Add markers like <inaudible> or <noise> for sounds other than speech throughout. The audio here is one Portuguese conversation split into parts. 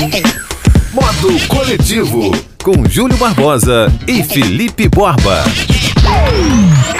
Modo Coletivo, com Júlio Barbosa e Felipe Borba.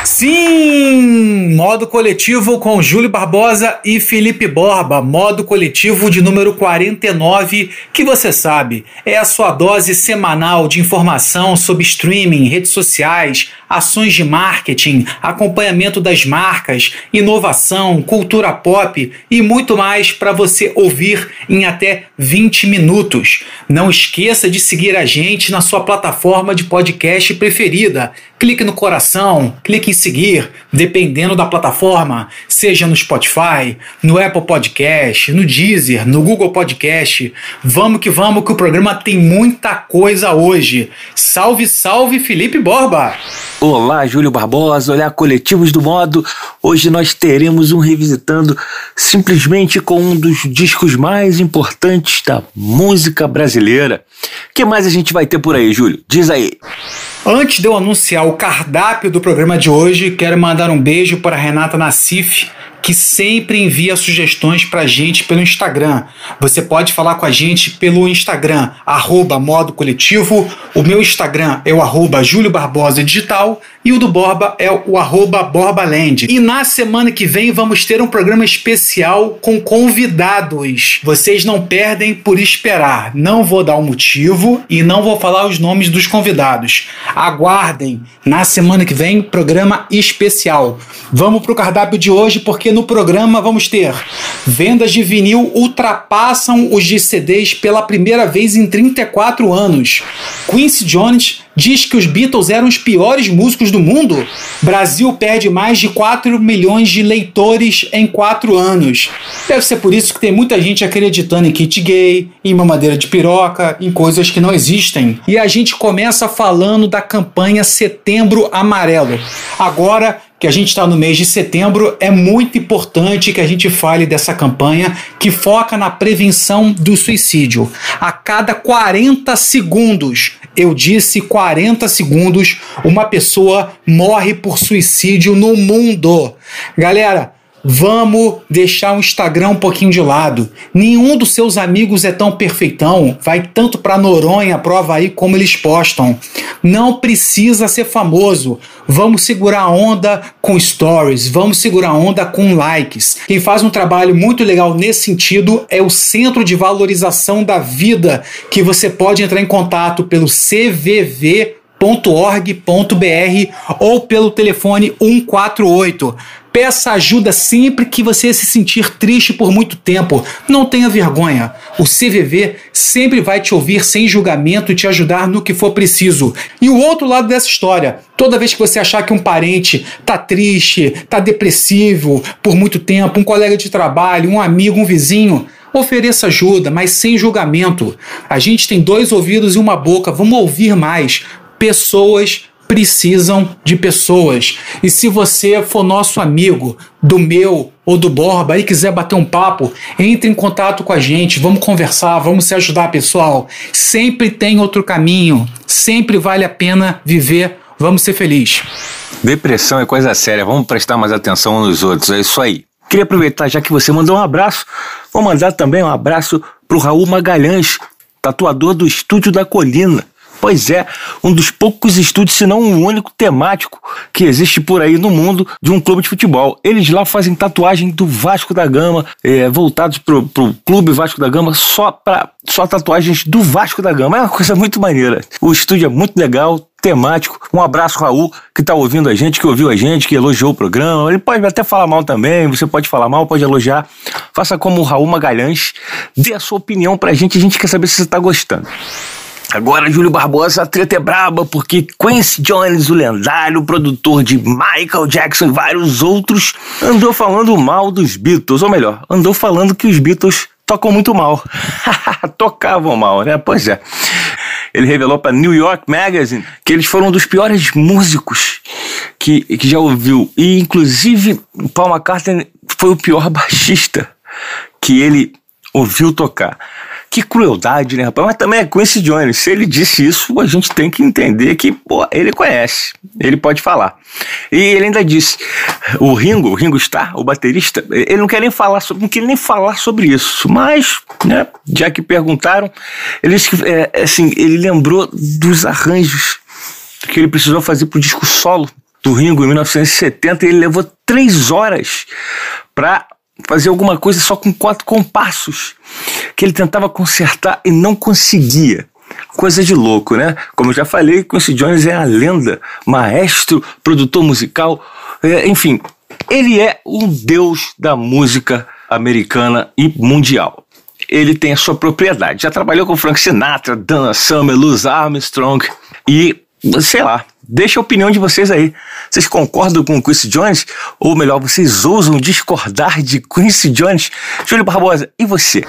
Sim! Modo coletivo com Júlio Barbosa e Felipe Borba. Modo coletivo de número 49, que você sabe, é a sua dose semanal de informação sobre streaming, redes sociais, ações de marketing, acompanhamento das marcas, inovação, cultura pop e muito mais para você ouvir em até 20 minutos. Não esqueça de seguir a gente na sua plataforma de podcast preferida. Clique no coração, clique em seguir, dependendo da plataforma, seja no Spotify, no Apple Podcast, no Deezer, no Google Podcast. Vamos que vamos, que o programa tem muita coisa hoje. Salve, salve, Felipe Borba! Olá, Júlio Barbosa, olá, coletivos do modo. Hoje nós teremos um revisitando simplesmente com um dos discos mais importantes da música brasileira. O que mais a gente vai ter por aí, Júlio? Diz aí. Antes de eu anunciar o cardápio do programa de hoje, quero mandar um beijo para Renata Nassif, que sempre envia sugestões para a gente pelo Instagram. Você pode falar com a gente pelo Instagram, arroba modo coletivo. O meu Instagram é o arroba Júlio Barbosa Digital e o do Borba é o arroba Borbaland. E na semana que vem vamos ter um programa especial com convidados. Vocês não perdem por esperar. Não vou dar o um motivo e não vou falar os nomes dos convidados. Aguardem. Na semana que vem, programa especial. Vamos pro cardápio de hoje porque no programa vamos ter vendas de vinil ultrapassam os de CDs pela primeira vez em 34 anos. Quincy Jones diz que os Beatles eram os piores músicos do mundo. Brasil perde mais de 4 milhões de leitores em 4 anos. Deve ser por isso que tem muita gente acreditando em kit gay, em mamadeira de piroca, em coisas que não existem. E a gente começa falando da campanha Setembro Amarelo. Agora que a gente está no mês de setembro, é muito importante que a gente fale dessa campanha que foca na prevenção do suicídio. A cada 40 segundos, eu disse 40 segundos, uma pessoa morre por suicídio no mundo. Galera, Vamos deixar o Instagram um pouquinho de lado. Nenhum dos seus amigos é tão perfeitão. Vai tanto para Noronha, prova aí como eles postam. Não precisa ser famoso. Vamos segurar a onda com stories, vamos segurar a onda com likes. Quem faz um trabalho muito legal nesse sentido é o Centro de Valorização da Vida, que você pode entrar em contato pelo CVV .org.br ou pelo telefone 148. Peça ajuda sempre que você se sentir triste por muito tempo. Não tenha vergonha. O CVV sempre vai te ouvir sem julgamento e te ajudar no que for preciso. E o outro lado dessa história, toda vez que você achar que um parente tá triste, tá depressivo por muito tempo, um colega de trabalho, um amigo, um vizinho, ofereça ajuda, mas sem julgamento. A gente tem dois ouvidos e uma boca, vamos ouvir mais. Pessoas precisam de pessoas. E se você for nosso amigo, do meu ou do Borba e quiser bater um papo, entre em contato com a gente, vamos conversar, vamos se ajudar, pessoal. Sempre tem outro caminho, sempre vale a pena viver. Vamos ser felizes. Depressão é coisa séria, vamos prestar mais atenção nos outros, é isso aí. Queria aproveitar, já que você mandou um abraço, vou mandar também um abraço pro Raul Magalhães, tatuador do Estúdio da Colina. Pois é, um dos poucos estúdios, se não o um único temático que existe por aí no mundo de um clube de futebol. Eles lá fazem tatuagem do Vasco da Gama, é, voltados pro, pro clube Vasco da Gama, só para só tatuagens do Vasco da Gama. É uma coisa muito maneira. O estúdio é muito legal, temático. Um abraço, Raul, que está ouvindo a gente, que ouviu a gente, que elogiou o programa. Ele pode até falar mal também, você pode falar mal, pode elogiar. Faça como o Raul Magalhães, dê a sua opinião pra gente, a gente quer saber se você está gostando. Agora, Júlio Barbosa, a treta é braba porque Quincy Jones, o lendário produtor de Michael Jackson e vários outros, andou falando mal dos Beatles, ou melhor, andou falando que os Beatles tocam muito mal. <laughs> Tocavam mal, né? Pois é. Ele revelou para New York Magazine que eles foram um dos piores músicos que, que já ouviu. E, inclusive, Paul McCartney foi o pior <laughs> baixista que ele ouviu tocar. Que crueldade, né, rapaz? Mas também é Quincy Jones. Se ele disse isso, a gente tem que entender que, pô, ele conhece. Ele pode falar. E ele ainda disse: o Ringo, o Ringo Starr, o baterista, ele não quer nem falar sobre, não quer nem falar sobre isso. Mas, né, já que perguntaram, ele, é, assim, ele lembrou dos arranjos que ele precisou fazer pro disco solo do Ringo em 1970 e ele levou três horas para fazer alguma coisa só com quatro compassos que ele tentava consertar e não conseguia. Coisa de louco, né? Como eu já falei, Quincy Jones é a lenda, maestro, produtor musical, é, enfim, ele é um deus da música americana e mundial. Ele tem a sua propriedade. Já trabalhou com Frank Sinatra, Dana Summer, Louis Armstrong e, sei lá, Deixa a opinião de vocês aí. Vocês concordam com o Quincy Jones? Ou melhor, vocês ousam discordar de Quincy Jones? Júlio Barbosa, e você?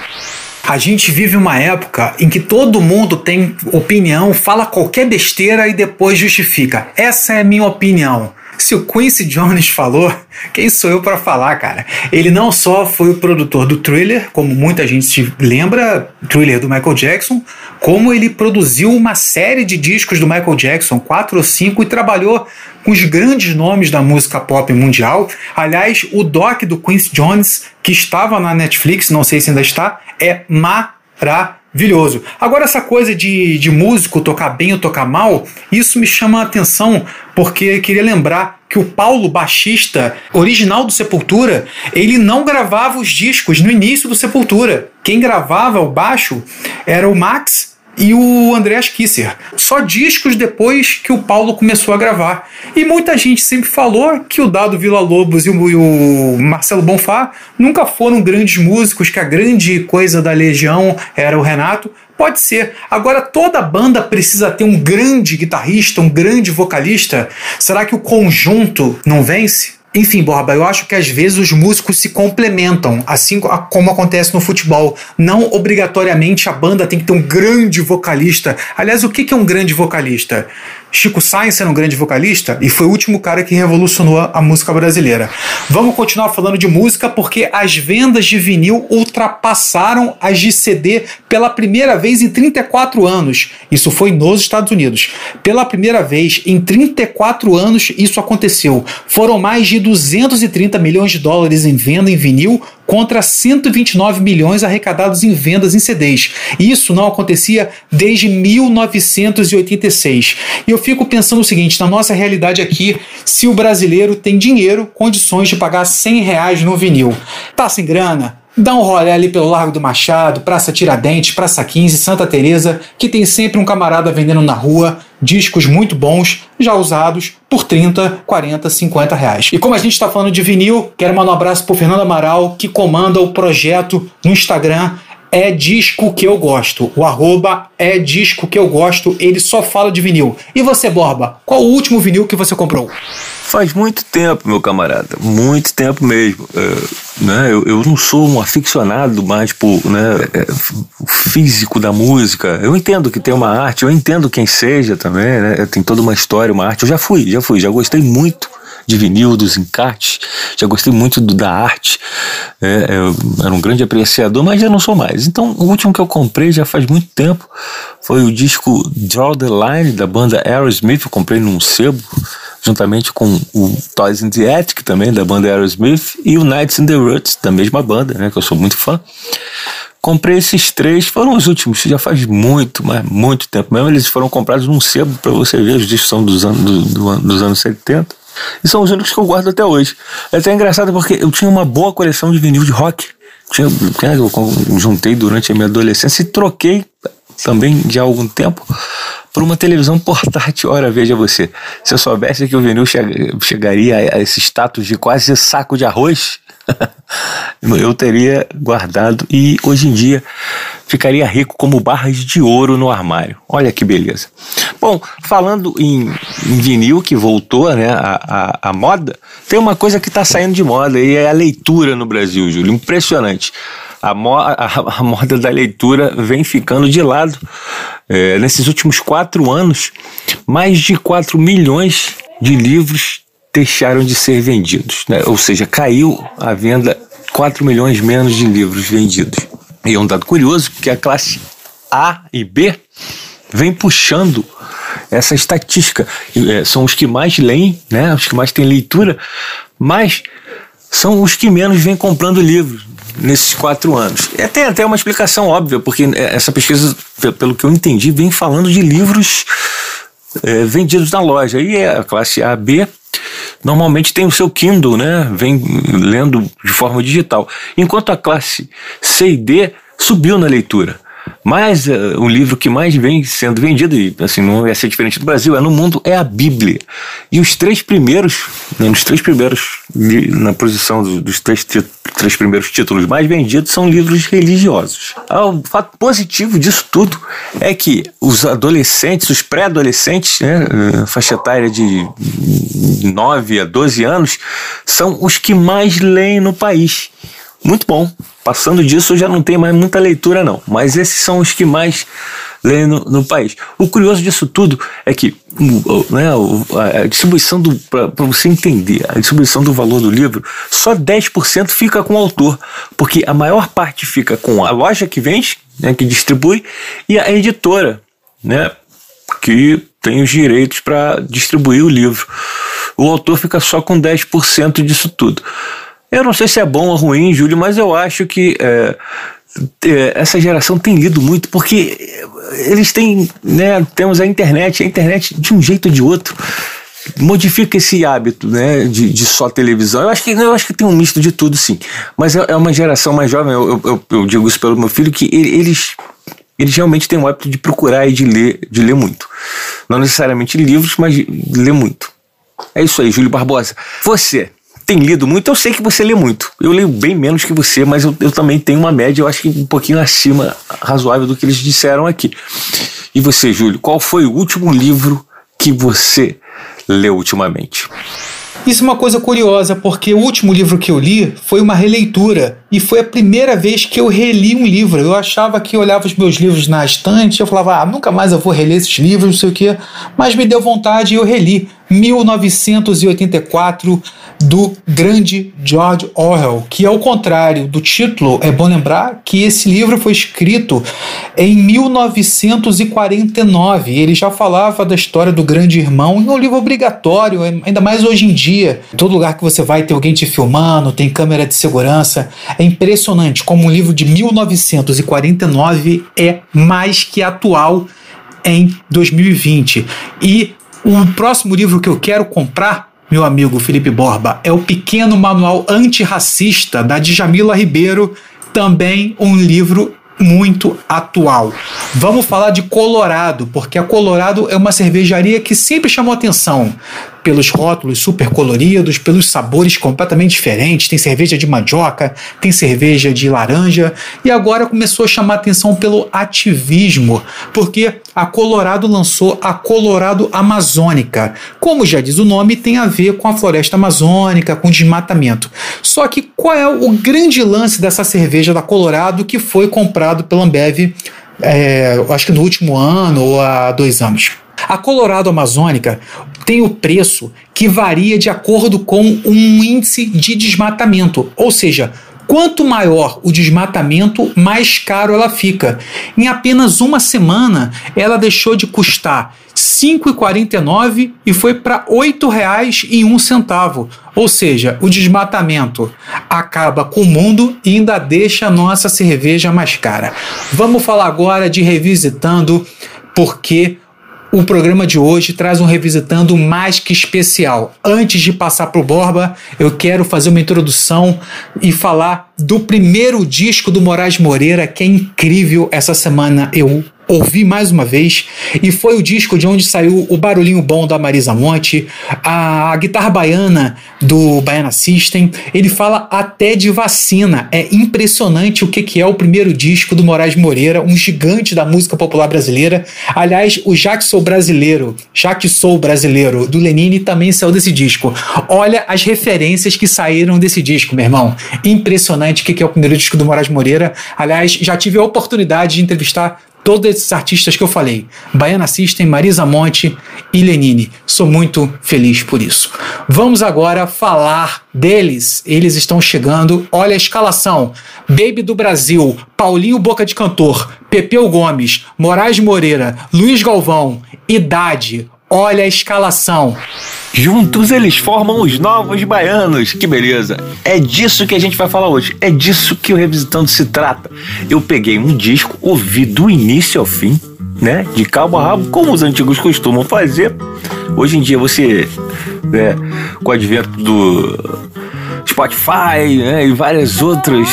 A gente vive uma época em que todo mundo tem opinião, fala qualquer besteira e depois justifica. Essa é a minha opinião. Se o Quincy Jones falou, quem sou eu para falar, cara? Ele não só foi o produtor do Thriller, como muita gente se lembra, Thriller do Michael Jackson, como ele produziu uma série de discos do Michael Jackson, quatro ou cinco, e trabalhou com os grandes nomes da música pop mundial. Aliás, o doc do Quincy Jones, que estava na Netflix, não sei se ainda está, é maravilhoso maravilhoso. Agora, essa coisa de, de músico tocar bem ou tocar mal, isso me chama a atenção porque queria lembrar que o Paulo, baixista original do Sepultura, ele não gravava os discos no início do Sepultura. Quem gravava o baixo era o Max e o Andreas Kisser. Só discos depois que o Paulo começou a gravar. E muita gente sempre falou que o Dado Vila Lobos e o, Marcelo Bonfá nunca foram grandes músicos, que a grande coisa da Legião era o Renato. Pode ser. Agora, toda banda precisa ter um grande guitarrista, um grande vocalista. Será que o conjunto não vence? Enfim, Borba, eu acho que às vezes os músicos se complementam, assim como acontece no futebol. Não obrigatoriamente a banda tem que ter um grande vocalista. Aliás, o que é um grande vocalista? Chico Sainz era um grande vocalista e foi o último cara que revolucionou a música brasileira. Vamos continuar falando de música porque as vendas de vinil ultrapassaram as de CD pela primeira vez em 34 anos. Isso foi nos Estados Unidos. Pela primeira vez em 34 anos isso aconteceu. Foram mais de 230 milhões de dólares em venda em vinil contra 129 milhões arrecadados em vendas em CDs. Isso não acontecia desde 1986. E eu fico pensando o seguinte: na nossa realidade aqui, se o brasileiro tem dinheiro, condições de pagar 100 reais no vinil, tá sem grana? Dá um rolê ali pelo Largo do Machado, Praça Tiradentes, Praça 15, Santa Teresa, que tem sempre um camarada vendendo na rua discos muito bons, já usados, por 30, 40, 50 reais. E como a gente está falando de vinil, quero mandar um abraço pro Fernando Amaral, que comanda o projeto no Instagram é disco que eu gosto. O arroba é disco que eu gosto. Ele só fala de vinil. E você, Borba, qual o último vinil que você comprou? Faz muito tempo, meu camarada, muito tempo mesmo. É, né, eu, eu não sou um aficionado mais por né, é, físico da música. Eu entendo que tem uma arte, eu entendo quem seja também, né, tem toda uma história, uma arte. Eu já fui, já fui, já gostei muito de vinil, dos encartes, já gostei muito do, da arte. É, eu era um grande apreciador, mas já não sou mais. Então, o último que eu comprei já faz muito tempo foi o disco Draw the Line da banda Aerosmith. Eu comprei num sebo juntamente com o Toys in the Attic também, da banda Aerosmith, e o Nights in the Roots, da mesma banda, né, que eu sou muito fã. Comprei esses três, foram os últimos, já faz muito, mas muito tempo mesmo. Eles foram comprados num sebo para você ver, os discos são dos anos, do, do, dos anos 70. E são os únicos que eu guardo até hoje. É até engraçado porque eu tinha uma boa coleção de vinil de rock. Tinha, eu juntei durante a minha adolescência e troquei também de algum tempo por uma televisão portátil. Ora, veja você, se eu soubesse que o vinil chegaria a esse status de quase saco de arroz, <laughs> eu teria guardado e hoje em dia ficaria rico como barras de ouro no armário. Olha que beleza. Bom, falando em, em vinil que voltou né, a, a, a, moda, tem uma coisa que está saindo de moda e é a leitura no Brasil, Júlio. Impressionante a, mo a, a moda da leitura vem ficando de lado. É, nesses últimos quatro anos, mais de 4 milhões de livros deixaram de ser vendidos. Né? Ou seja, caiu a venda 4 milhões menos de livros vendidos. E é um dado curioso que a classe A e B vem puxando essa estatística. É, são os que mais leem, né? Os que mais têm leitura, mas são os que menos vêm comprando livros nesses quatro anos. É até, até uma explicação óbvia, porque essa pesquisa, pelo que eu entendi, vem falando de livros é, vendidos na loja. E é a classe A, B normalmente tem o seu Kindle, né? Vem lendo de forma digital. Enquanto a classe C e D subiu na leitura. Mas uh, o livro que mais vem sendo vendido, e assim, não ia ser diferente do Brasil, é no mundo, é a Bíblia. E os três primeiros, né, nos três primeiros, na posição dos, dos três, três primeiros títulos mais vendidos, são livros religiosos. Ah, o fato positivo disso tudo é que os adolescentes, os pré-adolescentes, né, eh, faixa etária de 9 a 12 anos, são os que mais leem no país. Muito bom. Passando disso, já não tem mais muita leitura, não. Mas esses são os que mais leem no, no país. O curioso disso tudo é que né, a distribuição do. para você entender, a distribuição do valor do livro, só 10% fica com o autor. Porque a maior parte fica com a loja que vende, né, que distribui, e a editora, né, que tem os direitos para distribuir o livro. O autor fica só com 10% disso tudo. Eu não sei se é bom ou ruim, Júlio, mas eu acho que é, é, essa geração tem lido muito, porque eles têm, né, temos a internet, a internet de um jeito ou de outro modifica esse hábito né, de, de, só televisão. Eu acho, que, eu acho que tem um misto de tudo, sim. Mas é, é uma geração mais jovem, eu, eu, eu, digo isso pelo meu filho, que eles, eles realmente têm o hábito de procurar e de ler, de ler muito. Não necessariamente livros, mas ler muito. É isso aí, Júlio Barbosa. Você tem lido muito, eu sei que você lê muito. Eu leio bem menos que você, mas eu, eu também tenho uma média, eu acho que um pouquinho acima, razoável do que eles disseram aqui. E você, Júlio, qual foi o último livro que você leu ultimamente? Isso é uma coisa curiosa, porque o último livro que eu li foi uma releitura e foi a primeira vez que eu reli um livro. Eu achava que eu olhava os meus livros na estante, eu falava, ah, nunca mais eu vou reler esses livros, não sei o quê, mas me deu vontade e eu reli. 1984 do grande George Orwell, que ao contrário do título, é bom lembrar que esse livro foi escrito em 1949. Ele já falava da história do grande irmão, é um livro obrigatório, ainda mais hoje em dia. Todo lugar que você vai tem alguém te filmando, tem câmera de segurança. É impressionante como um livro de 1949 é mais que atual em 2020. E o próximo livro que eu quero comprar, meu amigo Felipe Borba, é o Pequeno Manual Antirracista da Djamila Ribeiro, também um livro muito atual. Vamos falar de Colorado, porque a Colorado é uma cervejaria que sempre chamou atenção pelos rótulos super coloridos, pelos sabores completamente diferentes. Tem cerveja de mandioca, tem cerveja de laranja e agora começou a chamar atenção pelo ativismo, porque a Colorado lançou a Colorado Amazônica. Como já diz o nome, tem a ver com a floresta amazônica, com desmatamento. Só que qual é o grande lance dessa cerveja da Colorado que foi comprado pela Ambev, é, acho que no último ano ou há dois anos? A Colorado Amazônica tem o preço que varia de acordo com um índice de desmatamento, ou seja, Quanto maior o desmatamento, mais caro ela fica. Em apenas uma semana, ela deixou de custar R$ 5,49 e foi para R$ 8,01. Ou seja, o desmatamento acaba com o mundo e ainda deixa a nossa cerveja mais cara. Vamos falar agora de revisitando porque o programa de hoje traz um revisitando mais que especial. Antes de passar para o Borba, eu quero fazer uma introdução e falar do primeiro disco do Moraes Moreira, que é incrível. Essa semana eu ouvi mais uma vez, e foi o disco de onde saiu o barulhinho bom da Marisa Monte, a, a guitarra baiana do Baiana System. Ele fala até de vacina. É impressionante o que, que é o primeiro disco do Moraes Moreira, um gigante da música popular brasileira. Aliás, o Já que Sou Brasileiro, Já que Sou Brasileiro, do Lenine, também saiu desse disco. Olha as referências que saíram desse disco, meu irmão. Impressionante o que, que é o primeiro disco do Moraes Moreira. Aliás, já tive a oportunidade de entrevistar todos esses artistas que eu falei: Baiana System, Marisa Monte e Lenine. Sou muito feliz por isso. Vamos agora falar deles. Eles estão chegando. Olha a escalação: Baby do Brasil, Paulinho Boca de Cantor, Pepeu Gomes, Moraes Moreira, Luiz Galvão, Idade. Olha a escalação. Juntos eles formam os novos baianos. Que beleza. É disso que a gente vai falar hoje. É disso que o Revisitando se trata. Eu peguei um disco, ouvi do início ao fim, né? De cabo a rabo, como os antigos costumam fazer. Hoje em dia você, né, com o advento do Spotify né, e várias outras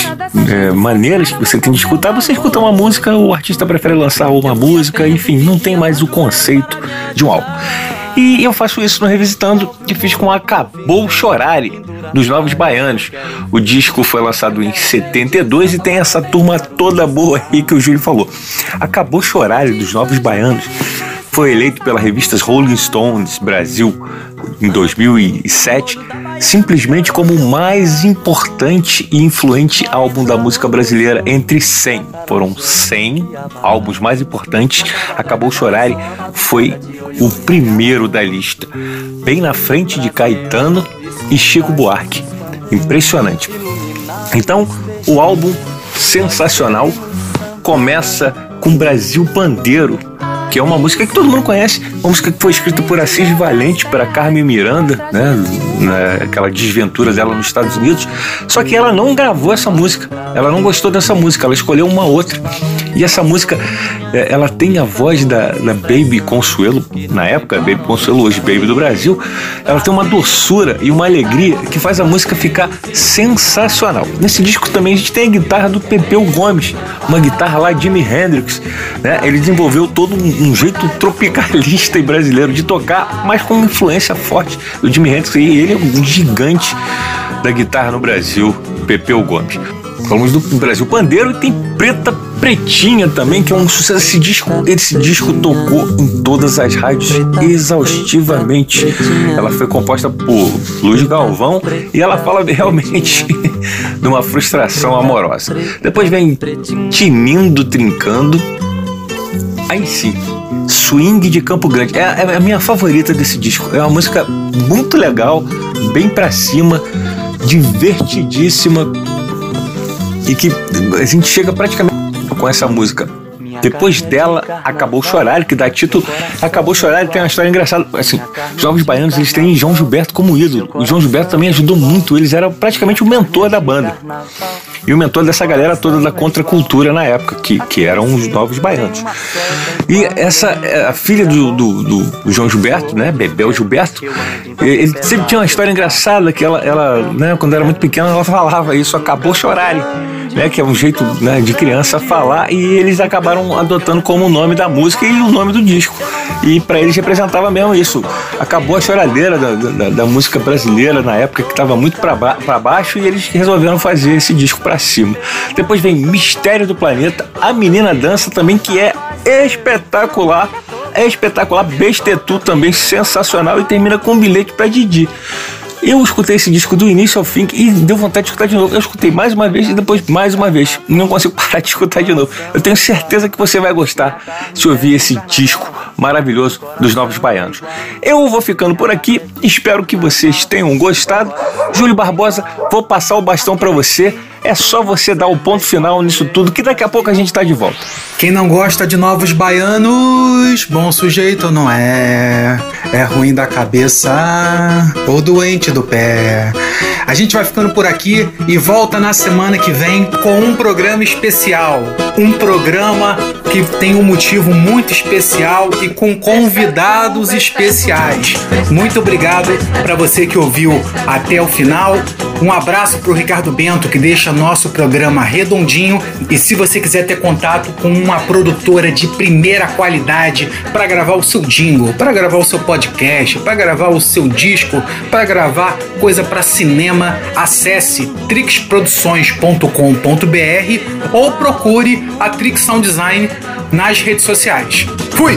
é, maneiras que você tem de escutar. Você escuta uma música, o artista prefere lançar uma música, enfim, não tem mais o conceito de um álbum. E eu faço isso no Revisitando e fiz com Acabou Chorare, dos Novos Baianos. O disco foi lançado em 72 e tem essa turma toda boa aí que o Júlio falou. Acabou Chorare, dos Novos Baianos foi eleito pela revista Rolling Stones Brasil em 2007 simplesmente como o mais importante e influente álbum da música brasileira entre 100. Foram 100 álbuns mais importantes. Acabou Chorare foi o primeiro da lista, bem na frente de Caetano e Chico Buarque. Impressionante. Então, o álbum sensacional começa com Brasil Pandeiro, que é uma música que todo mundo conhece, uma música que foi escrita por Assis Valente para Carmen Miranda, né, aquela desventura dela nos Estados Unidos. Só que ela não gravou essa música, ela não gostou dessa música, ela escolheu uma outra. E essa música, é, ela tem a voz da, da Baby Consuelo, na época, Baby Consuelo, hoje Baby do Brasil. Ela tem uma doçura e uma alegria que faz a música ficar sensacional. Nesse disco também a gente tem a guitarra do Pepeu Gomes, uma guitarra lá de Jimi Hendrix. Né? Ele desenvolveu todo um, um jeito tropicalista e brasileiro de tocar, mas com uma influência forte do Jimi Hendrix. E ele é um gigante da guitarra no Brasil, Pepeu Gomes. Falamos do Brasil Pandeiro e tem Preta Pretinha também, que é um sucesso. Esse disco, esse disco tocou em todas as rádios exaustivamente. Ela foi composta por Luiz Galvão e ela fala realmente <laughs> de uma frustração amorosa. Depois vem Tinindo Trincando. Aí sim, Swing de Campo Grande. É, é a minha favorita desse disco. É uma música muito legal, bem pra cima, divertidíssima e que a gente chega praticamente com essa música. Depois dela, Acabou Chorar, que dá título Acabou Chorar, tem uma história engraçada. Assim, os Jovens Baianos, eles têm João Gilberto como ídolo. O João Gilberto também ajudou muito, eles eram praticamente o mentor da banda. E o mentor dessa galera toda da contracultura na época, que, que eram os Novos Baianos. E essa, a filha do, do, do João Gilberto, né, Bebel Gilberto, ele sempre tinha uma história engraçada que ela, ela né, quando era muito pequena, ela falava isso, acabou chorarem né, que é um jeito né, de criança falar, e eles adotando como nome da música e o nome do disco. E para eles representava mesmo isso. Acabou a choradeira da, da, da música brasileira na época que estava muito para ba baixo e eles resolveram fazer esse disco para cima. Depois vem Mistério do Planeta, A Menina Dança também, que é espetacular é espetacular. Bestetu também sensacional e termina com um bilhete para Didi. Eu escutei esse disco do início ao fim e deu vontade de escutar de novo. Eu escutei mais uma vez e depois mais uma vez. Não consigo <laughs> parar de escutar de novo. Eu tenho certeza que você vai gostar se ouvir esse disco maravilhoso dos Novos Baianos. Eu vou ficando por aqui. Espero que vocês tenham gostado. Júlio Barbosa, vou passar o bastão para você. É só você dar o ponto final nisso tudo, que daqui a pouco a gente tá de volta. Quem não gosta de novos baianos, bom sujeito não é. É ruim da cabeça ou doente do pé. A gente vai ficando por aqui e volta na semana que vem com um programa especial. Um programa que tem um motivo muito especial e com convidados especiais. Muito obrigado para você que ouviu até o final. Um abraço para o Ricardo Bento, que deixa nosso programa redondinho. E se você quiser ter contato com uma produtora de primeira qualidade para gravar o seu jingle, para gravar o seu podcast, para gravar o seu disco, para gravar coisa para cinema, acesse trixproduções.com.br ou procure a Trix Sound Design nas redes sociais. Fui!